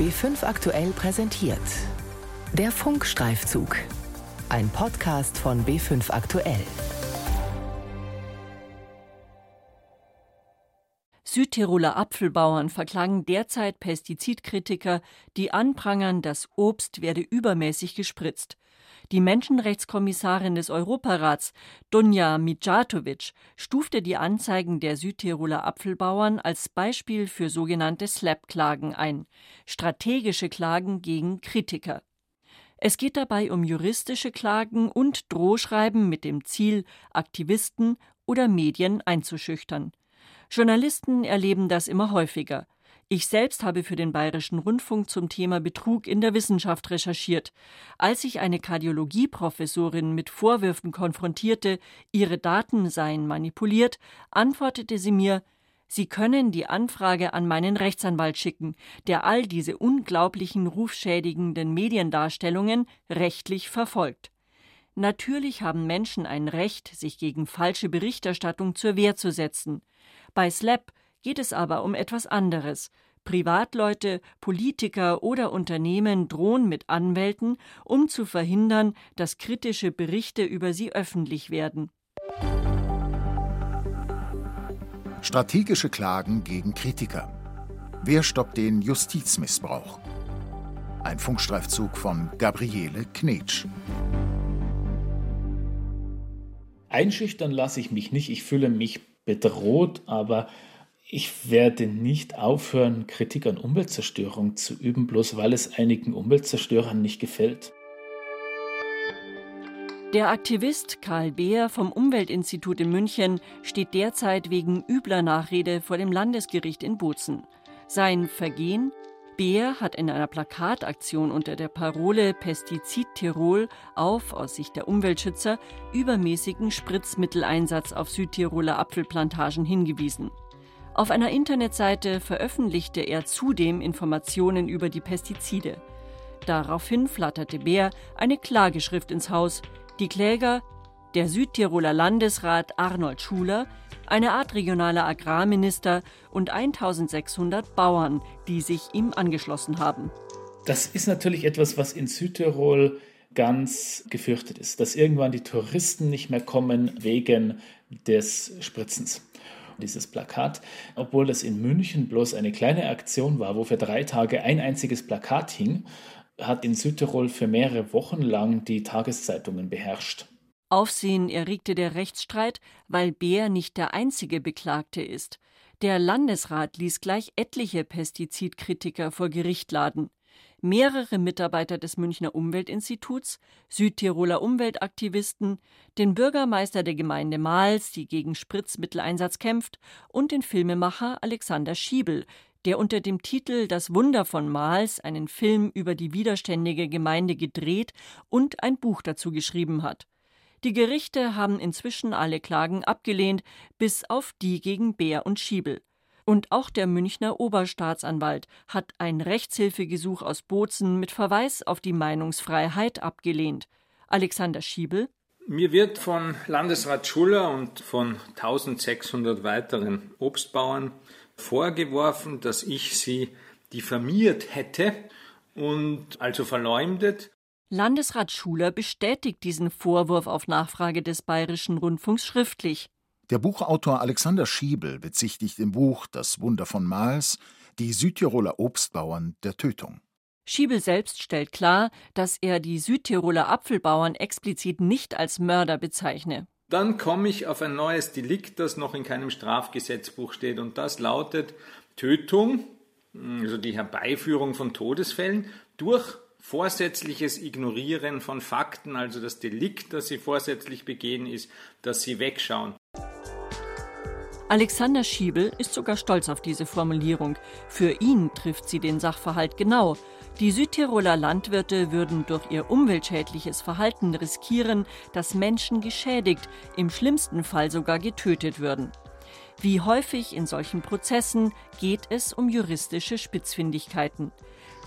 B5 aktuell präsentiert. Der Funkstreifzug. Ein Podcast von B5 aktuell. Südtiroler Apfelbauern verklagen derzeit Pestizidkritiker, die anprangern, das Obst werde übermäßig gespritzt. Die Menschenrechtskommissarin des Europarats, Dunja Mijatovic, stufte die Anzeigen der Südtiroler Apfelbauern als Beispiel für sogenannte SLAP-Klagen ein, strategische Klagen gegen Kritiker. Es geht dabei um juristische Klagen und Drohschreiben mit dem Ziel, Aktivisten oder Medien einzuschüchtern. Journalisten erleben das immer häufiger. Ich selbst habe für den Bayerischen Rundfunk zum Thema Betrug in der Wissenschaft recherchiert. Als ich eine Kardiologieprofessorin mit Vorwürfen konfrontierte, ihre Daten seien manipuliert, antwortete sie mir, Sie können die Anfrage an meinen Rechtsanwalt schicken, der all diese unglaublichen rufschädigenden Mediendarstellungen rechtlich verfolgt. Natürlich haben Menschen ein Recht, sich gegen falsche Berichterstattung zur Wehr zu setzen. Bei SLAP geht es aber um etwas anderes. Privatleute, Politiker oder Unternehmen drohen mit Anwälten, um zu verhindern, dass kritische Berichte über sie öffentlich werden. Strategische Klagen gegen Kritiker. Wer stoppt den Justizmissbrauch? Ein Funkstreifzug von Gabriele Knetsch. Einschüchtern lasse ich mich nicht. Ich fühle mich bedroht, aber ich werde nicht aufhören, Kritik an Umweltzerstörung zu üben, bloß weil es einigen Umweltzerstörern nicht gefällt. Der Aktivist Karl Beer vom Umweltinstitut in München steht derzeit wegen übler Nachrede vor dem Landesgericht in Bozen. Sein Vergehen? Beer hat in einer Plakataktion unter der Parole Pestizid Tirol auf, aus Sicht der Umweltschützer, übermäßigen Spritzmitteleinsatz auf Südtiroler Apfelplantagen hingewiesen. Auf einer Internetseite veröffentlichte er zudem Informationen über die Pestizide. Daraufhin flatterte Bär eine Klageschrift ins Haus. Die Kläger der Südtiroler Landesrat Arnold Schuler, eine Art regionaler Agrarminister und 1600 Bauern, die sich ihm angeschlossen haben. Das ist natürlich etwas, was in Südtirol ganz gefürchtet ist, dass irgendwann die Touristen nicht mehr kommen wegen des Spritzens dieses Plakat, obwohl das in München bloß eine kleine Aktion war, wo für drei Tage ein einziges Plakat hing, hat in Südtirol für mehrere Wochen lang die Tageszeitungen beherrscht. Aufsehen erregte der Rechtsstreit, weil Bär nicht der einzige Beklagte ist. Der Landesrat ließ gleich etliche Pestizidkritiker vor Gericht laden mehrere Mitarbeiter des Münchner Umweltinstituts, Südtiroler Umweltaktivisten, den Bürgermeister der Gemeinde Mals, die gegen Spritzmitteleinsatz kämpft, und den Filmemacher Alexander Schiebel, der unter dem Titel Das Wunder von Mals einen Film über die widerständige Gemeinde gedreht und ein Buch dazu geschrieben hat. Die Gerichte haben inzwischen alle Klagen abgelehnt, bis auf die gegen Bär und Schiebel. Und auch der Münchner Oberstaatsanwalt hat ein Rechtshilfegesuch aus Bozen mit Verweis auf die Meinungsfreiheit abgelehnt. Alexander Schiebel mir wird von Landesrat Schuller und von 1600 weiteren Obstbauern vorgeworfen, dass ich sie diffamiert hätte und also verleumdet. Landesrat Schuler bestätigt diesen Vorwurf auf Nachfrage des Bayerischen Rundfunks schriftlich. Der Buchautor Alexander Schiebel bezichtigt im Buch Das Wunder von Mals die Südtiroler Obstbauern der Tötung. Schiebel selbst stellt klar, dass er die Südtiroler Apfelbauern explizit nicht als Mörder bezeichne. Dann komme ich auf ein neues Delikt, das noch in keinem Strafgesetzbuch steht, und das lautet Tötung, also die Herbeiführung von Todesfällen, durch vorsätzliches Ignorieren von Fakten, also das Delikt, das sie vorsätzlich begehen, ist, dass sie wegschauen. Alexander Schiebel ist sogar stolz auf diese Formulierung. Für ihn trifft sie den Sachverhalt genau. Die Südtiroler Landwirte würden durch ihr umweltschädliches Verhalten riskieren, dass Menschen geschädigt, im schlimmsten Fall sogar getötet würden. Wie häufig in solchen Prozessen geht es um juristische Spitzfindigkeiten.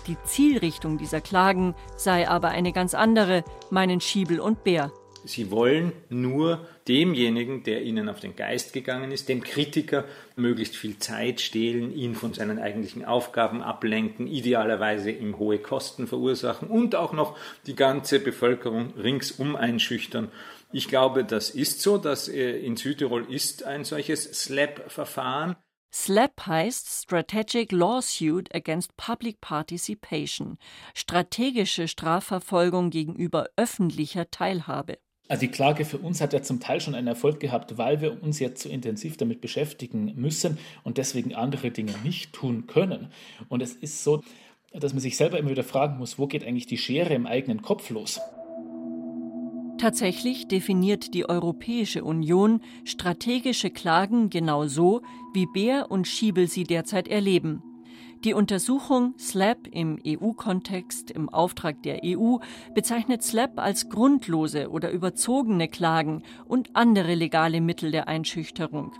Die Zielrichtung dieser Klagen sei aber eine ganz andere, meinen Schiebel und Bär. Sie wollen nur demjenigen, der ihnen auf den Geist gegangen ist, dem Kritiker, möglichst viel Zeit stehlen, ihn von seinen eigentlichen Aufgaben ablenken, idealerweise ihm hohe Kosten verursachen und auch noch die ganze Bevölkerung ringsum einschüchtern. Ich glaube, das ist so, dass äh, in Südtirol ist ein solches SLAP-Verfahren. SLAP heißt Strategic Lawsuit Against Public Participation, strategische Strafverfolgung gegenüber öffentlicher Teilhabe. Also die Klage für uns hat ja zum Teil schon einen Erfolg gehabt, weil wir uns jetzt so intensiv damit beschäftigen müssen und deswegen andere Dinge nicht tun können. Und es ist so, dass man sich selber immer wieder fragen muss, wo geht eigentlich die Schere im eigenen Kopf los? Tatsächlich definiert die Europäische Union strategische Klagen genau so, wie Bär und Schiebel sie derzeit erleben. Die Untersuchung SLAP im EU-Kontext im Auftrag der EU bezeichnet SLAP als grundlose oder überzogene Klagen und andere legale Mittel der Einschüchterung.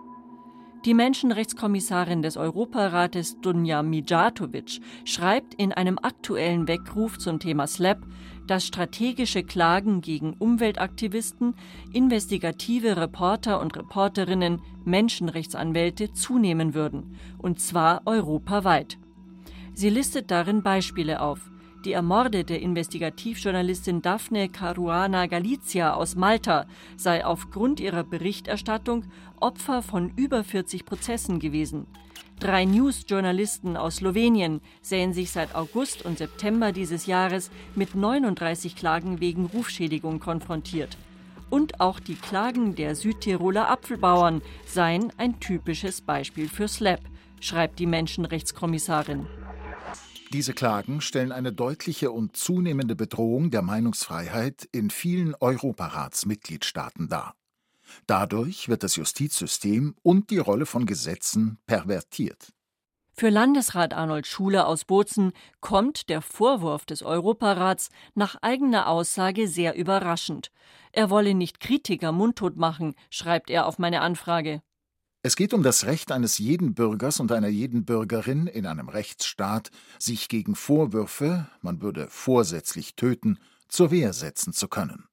Die Menschenrechtskommissarin des Europarates Dunja Mijatovic schreibt in einem aktuellen Weckruf zum Thema SLAP, dass strategische Klagen gegen Umweltaktivisten, investigative Reporter und Reporterinnen, Menschenrechtsanwälte zunehmen würden, und zwar europaweit. Sie listet darin Beispiele auf. Die ermordete Investigativjournalistin Daphne Caruana Galizia aus Malta sei aufgrund ihrer Berichterstattung Opfer von über 40 Prozessen gewesen. Drei News-Journalisten aus Slowenien sehen sich seit August und September dieses Jahres mit 39 Klagen wegen Rufschädigung konfrontiert. Und auch die Klagen der Südtiroler Apfelbauern seien ein typisches Beispiel für SLAP, schreibt die Menschenrechtskommissarin. Diese Klagen stellen eine deutliche und zunehmende Bedrohung der Meinungsfreiheit in vielen Europaratsmitgliedstaaten dar. Dadurch wird das Justizsystem und die Rolle von Gesetzen pervertiert. Für Landesrat Arnold Schuler aus Bozen kommt der Vorwurf des Europarats nach eigener Aussage sehr überraschend. Er wolle nicht Kritiker mundtot machen, schreibt er auf meine Anfrage. Es geht um das Recht eines jeden Bürgers und einer jeden Bürgerin in einem Rechtsstaat, sich gegen Vorwürfe, man würde vorsätzlich töten, zur Wehr setzen zu können.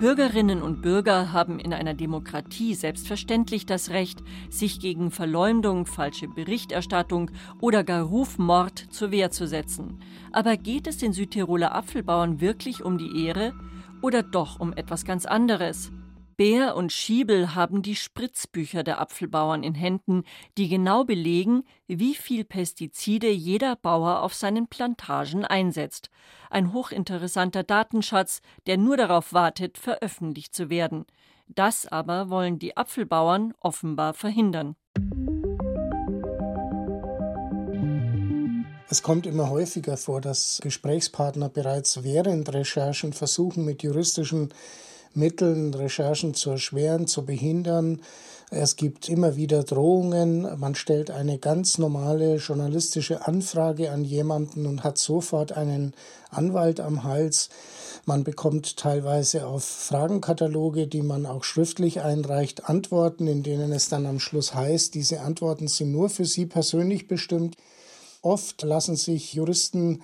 Bürgerinnen und Bürger haben in einer Demokratie selbstverständlich das Recht, sich gegen Verleumdung, falsche Berichterstattung oder gar Rufmord zur Wehr zu setzen. Aber geht es den Südtiroler Apfelbauern wirklich um die Ehre oder doch um etwas ganz anderes? Bär und Schiebel haben die Spritzbücher der Apfelbauern in Händen, die genau belegen, wie viel Pestizide jeder Bauer auf seinen Plantagen einsetzt. Ein hochinteressanter Datenschatz, der nur darauf wartet, veröffentlicht zu werden. Das aber wollen die Apfelbauern offenbar verhindern. Es kommt immer häufiger vor, dass Gesprächspartner bereits während Recherchen versuchen, mit juristischen Mitteln, Recherchen zu erschweren, zu behindern. Es gibt immer wieder Drohungen. Man stellt eine ganz normale journalistische Anfrage an jemanden und hat sofort einen Anwalt am Hals. Man bekommt teilweise auf Fragenkataloge, die man auch schriftlich einreicht, Antworten, in denen es dann am Schluss heißt, diese Antworten sind nur für Sie persönlich bestimmt. Oft lassen sich Juristen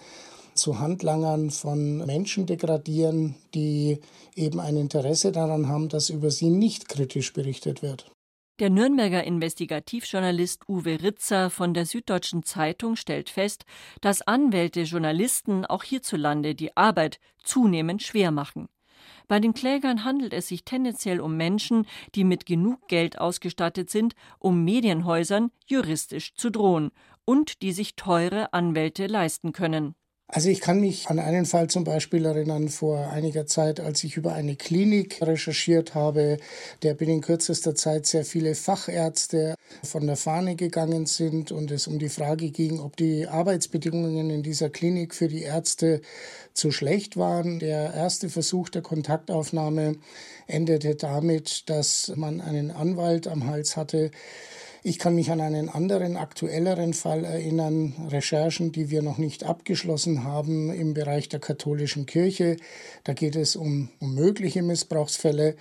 zu Handlangern von Menschen degradieren, die eben ein Interesse daran haben, dass über sie nicht kritisch berichtet wird. Der Nürnberger Investigativjournalist Uwe Ritzer von der Süddeutschen Zeitung stellt fest, dass Anwälte Journalisten auch hierzulande die Arbeit zunehmend schwer machen. Bei den Klägern handelt es sich tendenziell um Menschen, die mit genug Geld ausgestattet sind, um Medienhäusern juristisch zu drohen und die sich teure Anwälte leisten können. Also ich kann mich an einen Fall zum Beispiel erinnern vor einiger Zeit, als ich über eine Klinik recherchiert habe, der binnen kürzester Zeit sehr viele Fachärzte von der Fahne gegangen sind und es um die Frage ging, ob die Arbeitsbedingungen in dieser Klinik für die Ärzte zu schlecht waren. Der erste Versuch der Kontaktaufnahme endete damit, dass man einen Anwalt am Hals hatte, ich kann mich an einen anderen aktuelleren Fall erinnern, Recherchen, die wir noch nicht abgeschlossen haben im Bereich der katholischen Kirche. Da geht es um, um mögliche Missbrauchsfälle.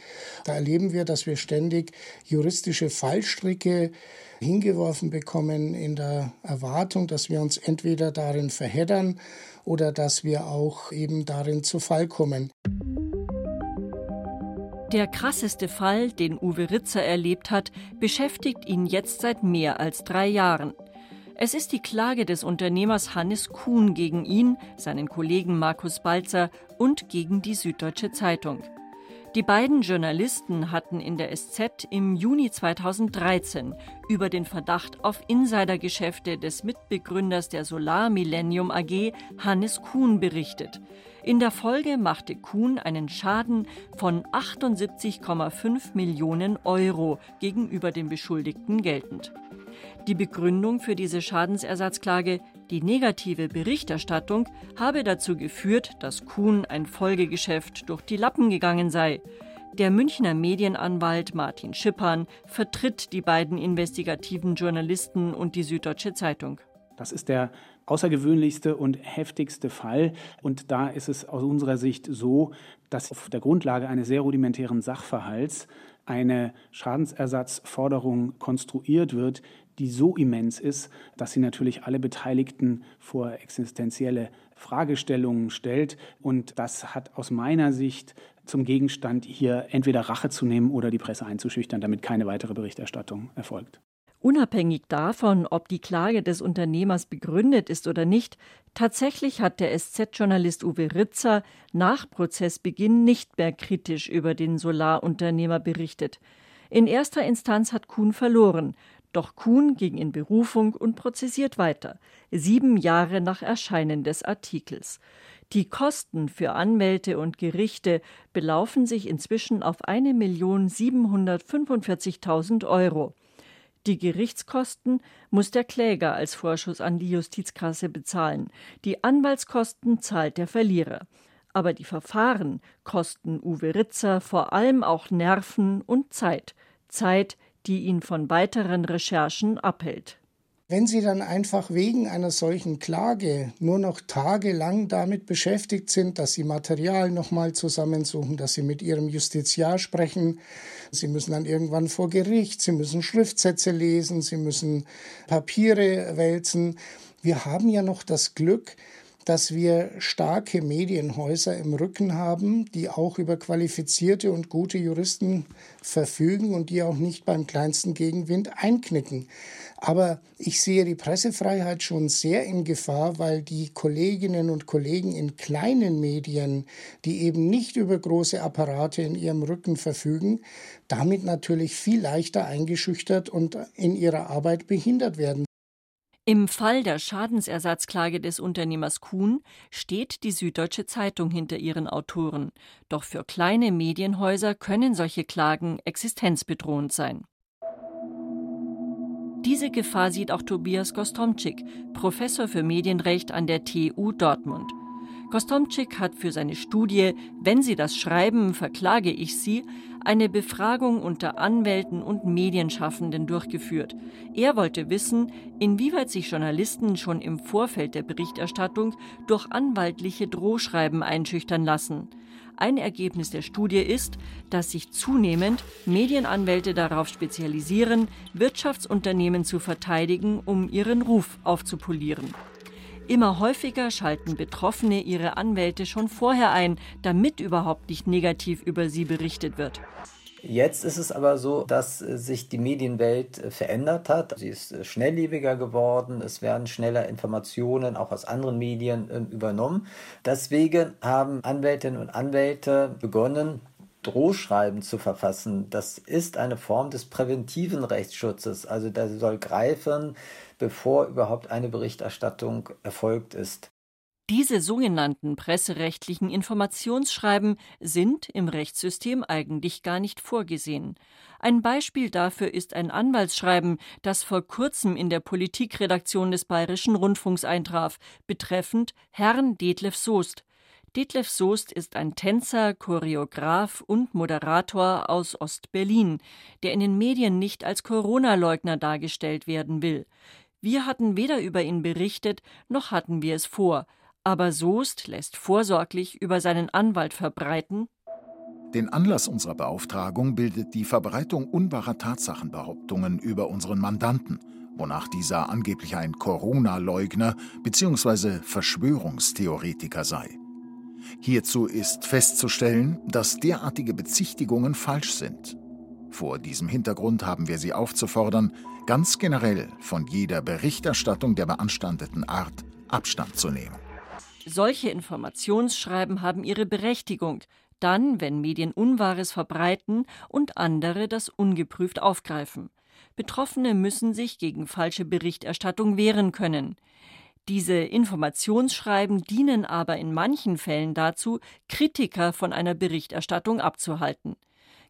Da erleben wir, dass wir ständig juristische Fallstricke hingeworfen bekommen in der Erwartung, dass wir uns entweder darin verheddern oder dass wir auch eben darin zu Fall kommen. Der krasseste Fall, den Uwe Ritzer erlebt hat, beschäftigt ihn jetzt seit mehr als drei Jahren. Es ist die Klage des Unternehmers Hannes Kuhn gegen ihn, seinen Kollegen Markus Balzer und gegen die Süddeutsche Zeitung. Die beiden Journalisten hatten in der SZ im Juni 2013 über den Verdacht auf Insidergeschäfte des Mitbegründers der Solar Millennium AG, Hannes Kuhn, berichtet. In der Folge machte Kuhn einen Schaden von 78,5 Millionen Euro gegenüber den Beschuldigten geltend. Die Begründung für diese Schadensersatzklage, die negative Berichterstattung, habe dazu geführt, dass Kuhn ein Folgegeschäft durch die Lappen gegangen sei. Der Münchner Medienanwalt Martin Schippern vertritt die beiden investigativen Journalisten und die Süddeutsche Zeitung. Das ist der außergewöhnlichste und heftigste Fall. Und da ist es aus unserer Sicht so, dass auf der Grundlage eines sehr rudimentären Sachverhalts eine Schadensersatzforderung konstruiert wird, die so immens ist, dass sie natürlich alle Beteiligten vor existenzielle Fragestellungen stellt. Und das hat aus meiner Sicht zum Gegenstand, hier entweder Rache zu nehmen oder die Presse einzuschüchtern, damit keine weitere Berichterstattung erfolgt. Unabhängig davon, ob die Klage des Unternehmers begründet ist oder nicht, tatsächlich hat der SZ-Journalist Uwe Ritzer nach Prozessbeginn nicht mehr kritisch über den Solarunternehmer berichtet. In erster Instanz hat Kuhn verloren, doch Kuhn ging in Berufung und prozessiert weiter, sieben Jahre nach Erscheinen des Artikels. Die Kosten für Anwälte und Gerichte belaufen sich inzwischen auf 1.745.000 Euro. Die Gerichtskosten muss der Kläger als Vorschuss an die Justizkasse bezahlen. Die Anwaltskosten zahlt der Verlierer. Aber die Verfahren kosten Uwe Ritzer vor allem auch Nerven und Zeit. Zeit, die ihn von weiteren Recherchen abhält. Wenn Sie dann einfach wegen einer solchen Klage nur noch tagelang damit beschäftigt sind, dass Sie Material nochmal zusammensuchen, dass Sie mit Ihrem Justiziar sprechen, Sie müssen dann irgendwann vor Gericht, Sie müssen Schriftsätze lesen, Sie müssen Papiere wälzen. Wir haben ja noch das Glück, dass wir starke Medienhäuser im Rücken haben, die auch über qualifizierte und gute Juristen verfügen und die auch nicht beim kleinsten Gegenwind einknicken. Aber ich sehe die Pressefreiheit schon sehr in Gefahr, weil die Kolleginnen und Kollegen in kleinen Medien, die eben nicht über große Apparate in ihrem Rücken verfügen, damit natürlich viel leichter eingeschüchtert und in ihrer Arbeit behindert werden. Im Fall der Schadensersatzklage des Unternehmers Kuhn steht die Süddeutsche Zeitung hinter ihren Autoren. Doch für kleine Medienhäuser können solche Klagen existenzbedrohend sein. Diese Gefahr sieht auch Tobias Gostomczyk, Professor für Medienrecht an der TU Dortmund. Gostomczyk hat für seine Studie Wenn Sie das schreiben, verklage ich Sie eine Befragung unter Anwälten und Medienschaffenden durchgeführt. Er wollte wissen, inwieweit sich Journalisten schon im Vorfeld der Berichterstattung durch anwaltliche Drohschreiben einschüchtern lassen. Ein Ergebnis der Studie ist, dass sich zunehmend Medienanwälte darauf spezialisieren, Wirtschaftsunternehmen zu verteidigen, um ihren Ruf aufzupolieren. Immer häufiger schalten Betroffene ihre Anwälte schon vorher ein, damit überhaupt nicht negativ über sie berichtet wird. Jetzt ist es aber so, dass sich die Medienwelt verändert hat. Sie ist schnelllebiger geworden. Es werden schneller Informationen auch aus anderen Medien ähm, übernommen. Deswegen haben Anwältinnen und Anwälte begonnen, Drohschreiben zu verfassen. Das ist eine Form des präventiven Rechtsschutzes. Also der soll greifen, bevor überhaupt eine Berichterstattung erfolgt ist. Diese sogenannten presserechtlichen Informationsschreiben sind im Rechtssystem eigentlich gar nicht vorgesehen. Ein Beispiel dafür ist ein Anwaltsschreiben, das vor kurzem in der Politikredaktion des Bayerischen Rundfunks eintraf, betreffend Herrn Detlef Soest. Detlef Soest ist ein Tänzer, Choreograf und Moderator aus Ostberlin, der in den Medien nicht als Corona-Leugner dargestellt werden will. Wir hatten weder über ihn berichtet, noch hatten wir es vor. Aber Soest lässt vorsorglich über seinen Anwalt verbreiten. Den Anlass unserer Beauftragung bildet die Verbreitung unwahrer Tatsachenbehauptungen über unseren Mandanten, wonach dieser angeblich ein Corona-Leugner bzw. Verschwörungstheoretiker sei. Hierzu ist festzustellen, dass derartige Bezichtigungen falsch sind. Vor diesem Hintergrund haben wir Sie aufzufordern, ganz generell von jeder Berichterstattung der beanstandeten Art Abstand zu nehmen. Solche Informationsschreiben haben ihre Berechtigung, dann, wenn Medien Unwahres verbreiten und andere das ungeprüft aufgreifen. Betroffene müssen sich gegen falsche Berichterstattung wehren können. Diese Informationsschreiben dienen aber in manchen Fällen dazu, Kritiker von einer Berichterstattung abzuhalten.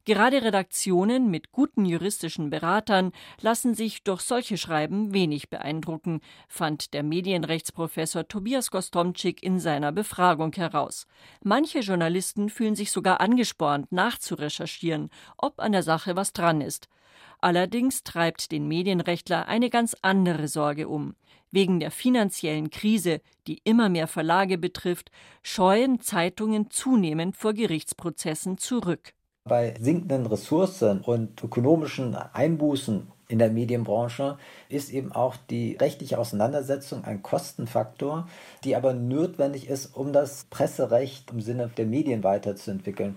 Gerade Redaktionen mit guten juristischen Beratern lassen sich durch solche Schreiben wenig beeindrucken, fand der Medienrechtsprofessor Tobias Gostomczyk in seiner Befragung heraus. Manche Journalisten fühlen sich sogar angespornt, nachzurecherchieren, ob an der Sache was dran ist. Allerdings treibt den Medienrechtler eine ganz andere Sorge um. Wegen der finanziellen Krise, die immer mehr Verlage betrifft, scheuen Zeitungen zunehmend vor Gerichtsprozessen zurück. Bei sinkenden Ressourcen und ökonomischen Einbußen in der Medienbranche ist eben auch die rechtliche Auseinandersetzung ein Kostenfaktor, die aber notwendig ist, um das Presserecht im Sinne der Medien weiterzuentwickeln.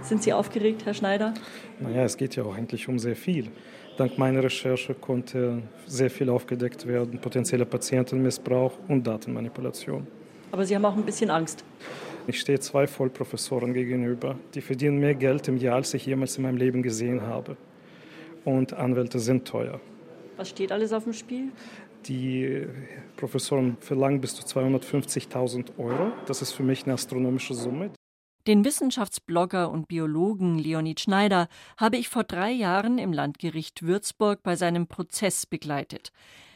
Sind Sie aufgeregt, Herr Schneider? Naja, es geht ja auch eigentlich um sehr viel. Dank meiner Recherche konnte sehr viel aufgedeckt werden, potenzieller Patientenmissbrauch und Datenmanipulation. Aber Sie haben auch ein bisschen Angst. Ich stehe zwei Vollprofessoren gegenüber, die verdienen mehr Geld im Jahr, als ich jemals in meinem Leben gesehen habe. Und Anwälte sind teuer. Was steht alles auf dem Spiel? Die Professoren verlangen bis zu 250.000 Euro. Das ist für mich eine astronomische Summe. Den Wissenschaftsblogger und Biologen Leonid Schneider habe ich vor drei Jahren im Landgericht Würzburg bei seinem Prozess begleitet.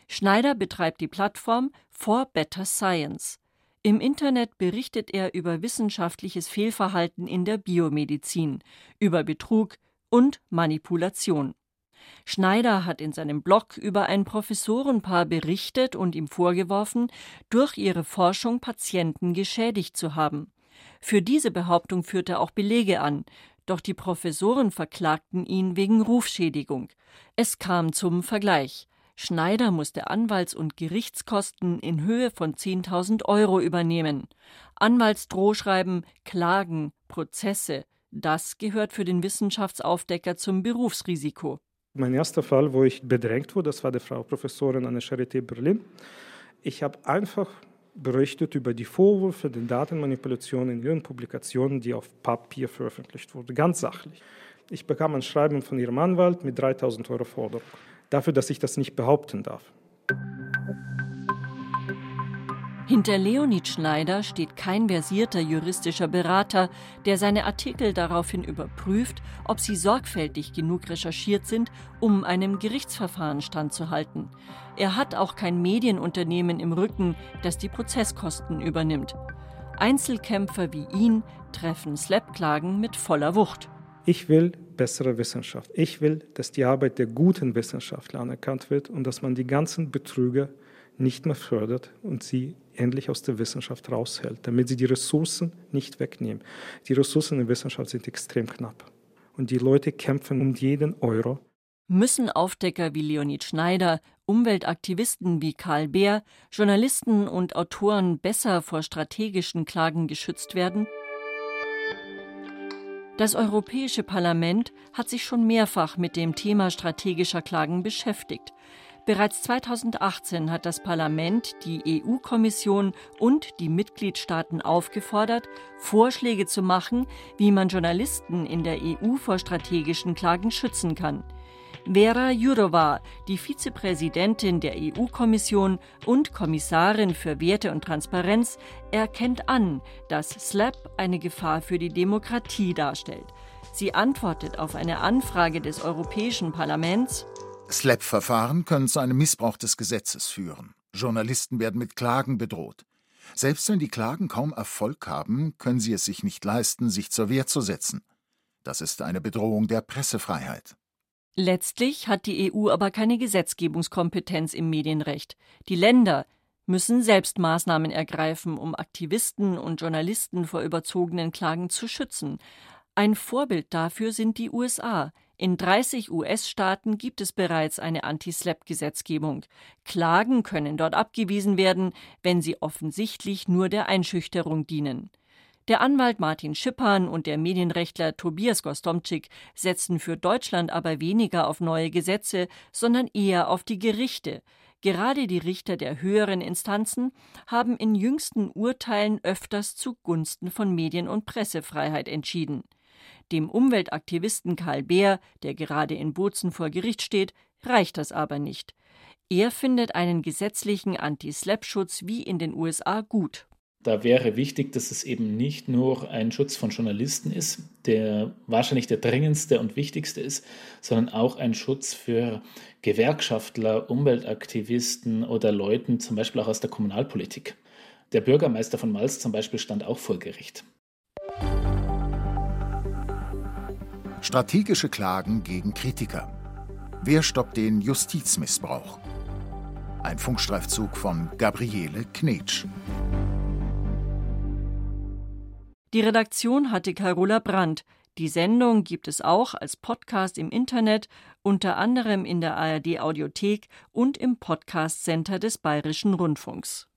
Schneider betreibt die Plattform For Better Science. Im Internet berichtet er über wissenschaftliches Fehlverhalten in der Biomedizin, über Betrug und Manipulation. Schneider hat in seinem Blog über ein Professorenpaar berichtet und ihm vorgeworfen, durch ihre Forschung Patienten geschädigt zu haben. Für diese Behauptung führt er auch Belege an, doch die Professoren verklagten ihn wegen Rufschädigung. Es kam zum Vergleich. Schneider musste Anwalts- und Gerichtskosten in Höhe von 10.000 Euro übernehmen. Anwaltsdrohschreiben, Klagen, Prozesse, das gehört für den Wissenschaftsaufdecker zum Berufsrisiko. Mein erster Fall, wo ich bedrängt wurde, das war die Frau Professorin an der Charité Berlin. Ich habe einfach berichtet über die Vorwürfe der Datenmanipulation in ihren Publikationen, die auf Papier veröffentlicht wurden, ganz sachlich. Ich bekam ein Schreiben von ihrem Anwalt mit 3000 Euro Forderung dafür, dass ich das nicht behaupten darf. Hinter Leonid Schneider steht kein versierter juristischer Berater, der seine Artikel daraufhin überprüft, ob sie sorgfältig genug recherchiert sind, um einem Gerichtsverfahren standzuhalten. Er hat auch kein Medienunternehmen im Rücken, das die Prozesskosten übernimmt. Einzelkämpfer wie ihn treffen Slap-Klagen mit voller Wucht. Ich will bessere Wissenschaft. Ich will, dass die Arbeit der guten Wissenschaftler anerkannt wird und dass man die ganzen Betrüger nicht mehr fördert und sie endlich aus der Wissenschaft raushält, damit sie die Ressourcen nicht wegnehmen. Die Ressourcen in der Wissenschaft sind extrem knapp und die Leute kämpfen um jeden Euro. Müssen Aufdecker wie Leonid Schneider, Umweltaktivisten wie Karl Beer, Journalisten und Autoren besser vor strategischen Klagen geschützt werden? Das Europäische Parlament hat sich schon mehrfach mit dem Thema strategischer Klagen beschäftigt. Bereits 2018 hat das Parlament die EU-Kommission und die Mitgliedstaaten aufgefordert, Vorschläge zu machen, wie man Journalisten in der EU vor strategischen Klagen schützen kann. Vera Jourova, die Vizepräsidentin der EU-Kommission und Kommissarin für Werte und Transparenz, erkennt an, dass SLAP eine Gefahr für die Demokratie darstellt. Sie antwortet auf eine Anfrage des Europäischen Parlaments SLAP-Verfahren können zu einem Missbrauch des Gesetzes führen. Journalisten werden mit Klagen bedroht. Selbst wenn die Klagen kaum Erfolg haben, können sie es sich nicht leisten, sich zur Wehr zu setzen. Das ist eine Bedrohung der Pressefreiheit. Letztlich hat die EU aber keine Gesetzgebungskompetenz im Medienrecht. Die Länder müssen selbst Maßnahmen ergreifen, um Aktivisten und Journalisten vor überzogenen Klagen zu schützen. Ein Vorbild dafür sind die USA. In 30 US-Staaten gibt es bereits eine Anti-SLAPP-Gesetzgebung. Klagen können dort abgewiesen werden, wenn sie offensichtlich nur der Einschüchterung dienen. Der Anwalt Martin Schippan und der Medienrechtler Tobias Gostomczyk setzen für Deutschland aber weniger auf neue Gesetze, sondern eher auf die Gerichte. Gerade die Richter der höheren Instanzen haben in jüngsten Urteilen öfters zugunsten von Medien- und Pressefreiheit entschieden. Dem Umweltaktivisten Karl Beer, der gerade in Bozen vor Gericht steht, reicht das aber nicht. Er findet einen gesetzlichen Anti-Slap-Schutz wie in den USA gut. Da wäre wichtig, dass es eben nicht nur ein Schutz von Journalisten ist, der wahrscheinlich der dringendste und wichtigste ist, sondern auch ein Schutz für Gewerkschaftler, Umweltaktivisten oder Leuten, zum Beispiel auch aus der Kommunalpolitik. Der Bürgermeister von Malz zum Beispiel stand auch vor Gericht. Strategische Klagen gegen Kritiker. Wer stoppt den Justizmissbrauch? Ein Funkstreifzug von Gabriele Knetsch. Die Redaktion hatte Carola Brandt. Die Sendung gibt es auch als Podcast im Internet, unter anderem in der ARD Audiothek und im Podcast Center des Bayerischen Rundfunks.